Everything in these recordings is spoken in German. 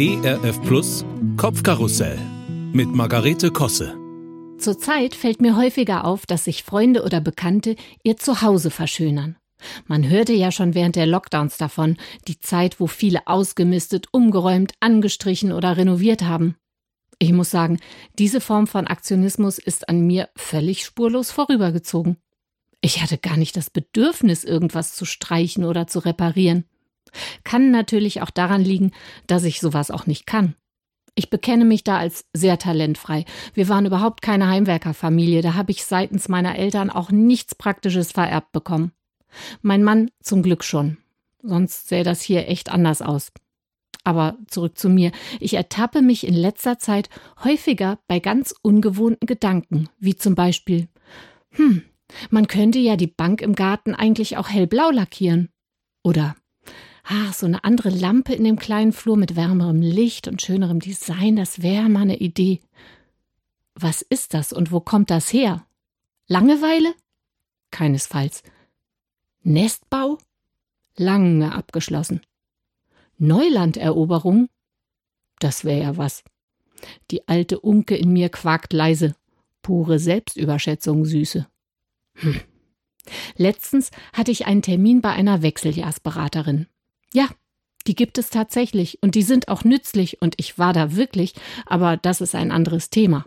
ERF Plus Kopfkarussell mit Margarete Kosse. Zurzeit fällt mir häufiger auf, dass sich Freunde oder Bekannte ihr Zuhause verschönern. Man hörte ja schon während der Lockdowns davon, die Zeit, wo viele ausgemistet, umgeräumt, angestrichen oder renoviert haben. Ich muss sagen, diese Form von Aktionismus ist an mir völlig spurlos vorübergezogen. Ich hatte gar nicht das Bedürfnis, irgendwas zu streichen oder zu reparieren. Kann natürlich auch daran liegen, dass ich sowas auch nicht kann. Ich bekenne mich da als sehr talentfrei. Wir waren überhaupt keine Heimwerkerfamilie, da habe ich seitens meiner Eltern auch nichts Praktisches vererbt bekommen. Mein Mann zum Glück schon. Sonst sähe das hier echt anders aus. Aber zurück zu mir. Ich ertappe mich in letzter Zeit häufiger bei ganz ungewohnten Gedanken, wie zum Beispiel, hm, man könnte ja die Bank im Garten eigentlich auch hellblau lackieren. Oder, ach, so eine andere Lampe in dem kleinen Flur mit wärmerem Licht und schönerem Design, das wäre mal eine Idee. Was ist das und wo kommt das her? Langeweile? Keinesfalls. Nestbau? Lange abgeschlossen. Neulanderoberung? Das wäre ja was. Die alte Unke in mir quakt leise. Pure Selbstüberschätzung, Süße. Hm. Letztens hatte ich einen Termin bei einer Wechseljahrsberaterin. Ja, die gibt es tatsächlich und die sind auch nützlich und ich war da wirklich, aber das ist ein anderes Thema.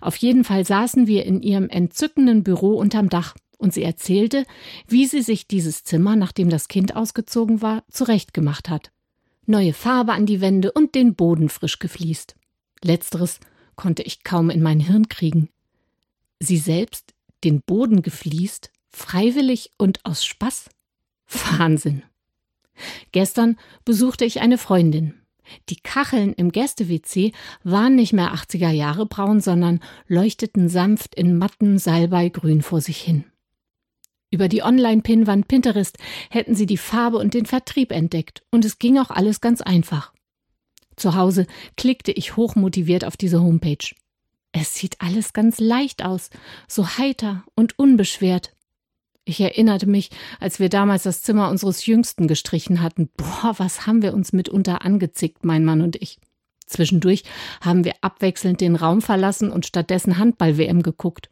Auf jeden Fall saßen wir in ihrem entzückenden Büro unterm Dach und sie erzählte, wie sie sich dieses Zimmer, nachdem das Kind ausgezogen war, zurechtgemacht hat. Neue Farbe an die Wände und den Boden frisch gefliest. Letzteres konnte ich kaum in mein Hirn kriegen. Sie selbst den Boden gefliest, freiwillig und aus Spaß? Wahnsinn. Gestern besuchte ich eine Freundin. Die Kacheln im Gäste-WC waren nicht mehr 80er Jahre braun, sondern leuchteten sanft in matten Salbeigrün vor sich hin. Über die Online-Pinwand Pinterest hätten sie die Farbe und den Vertrieb entdeckt, und es ging auch alles ganz einfach. Zu Hause klickte ich hochmotiviert auf diese Homepage. Es sieht alles ganz leicht aus, so heiter und unbeschwert. Ich erinnerte mich, als wir damals das Zimmer unseres Jüngsten gestrichen hatten. Boah, was haben wir uns mitunter angezickt, mein Mann und ich. Zwischendurch haben wir abwechselnd den Raum verlassen und stattdessen Handball-WM geguckt.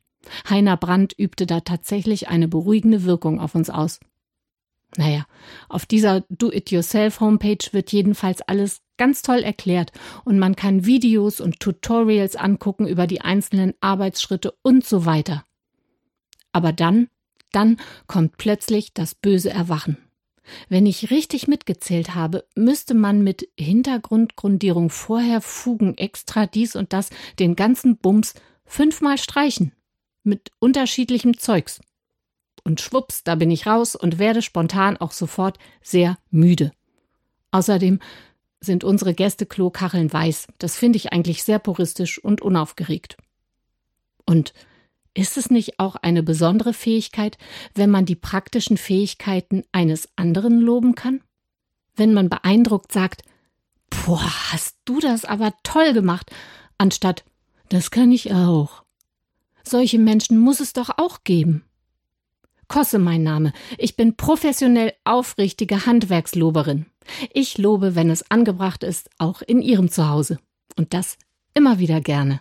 Heiner Brandt übte da tatsächlich eine beruhigende Wirkung auf uns aus. Naja, auf dieser Do-it-yourself-Homepage wird jedenfalls alles ganz toll erklärt und man kann Videos und Tutorials angucken über die einzelnen Arbeitsschritte und so weiter. Aber dann, dann kommt plötzlich das böse Erwachen. Wenn ich richtig mitgezählt habe, müsste man mit Hintergrundgrundierung vorher Fugen extra dies und das den ganzen Bums fünfmal streichen mit unterschiedlichem Zeugs. Und schwupps, da bin ich raus und werde spontan auch sofort sehr müde. Außerdem sind unsere Gästeklo-Kacheln weiß. Das finde ich eigentlich sehr puristisch und unaufgeregt. Und ist es nicht auch eine besondere Fähigkeit, wenn man die praktischen Fähigkeiten eines anderen loben kann? Wenn man beeindruckt sagt, Boah, hast du das aber toll gemacht, anstatt das kann ich auch. Solche Menschen muss es doch auch geben. Kosse mein Name. Ich bin professionell aufrichtige Handwerksloberin. Ich lobe, wenn es angebracht ist, auch in Ihrem Zuhause. Und das immer wieder gerne.